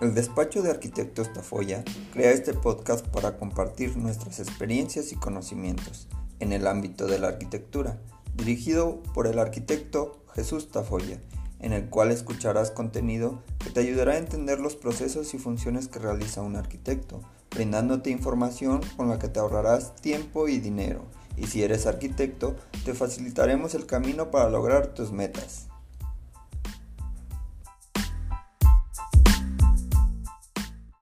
El despacho de arquitectos Tafoya crea este podcast para compartir nuestras experiencias y conocimientos en el ámbito de la arquitectura, dirigido por el arquitecto Jesús Tafoya, en el cual escucharás contenido que te ayudará a entender los procesos y funciones que realiza un arquitecto, brindándote información con la que te ahorrarás tiempo y dinero. Y si eres arquitecto, te facilitaremos el camino para lograr tus metas.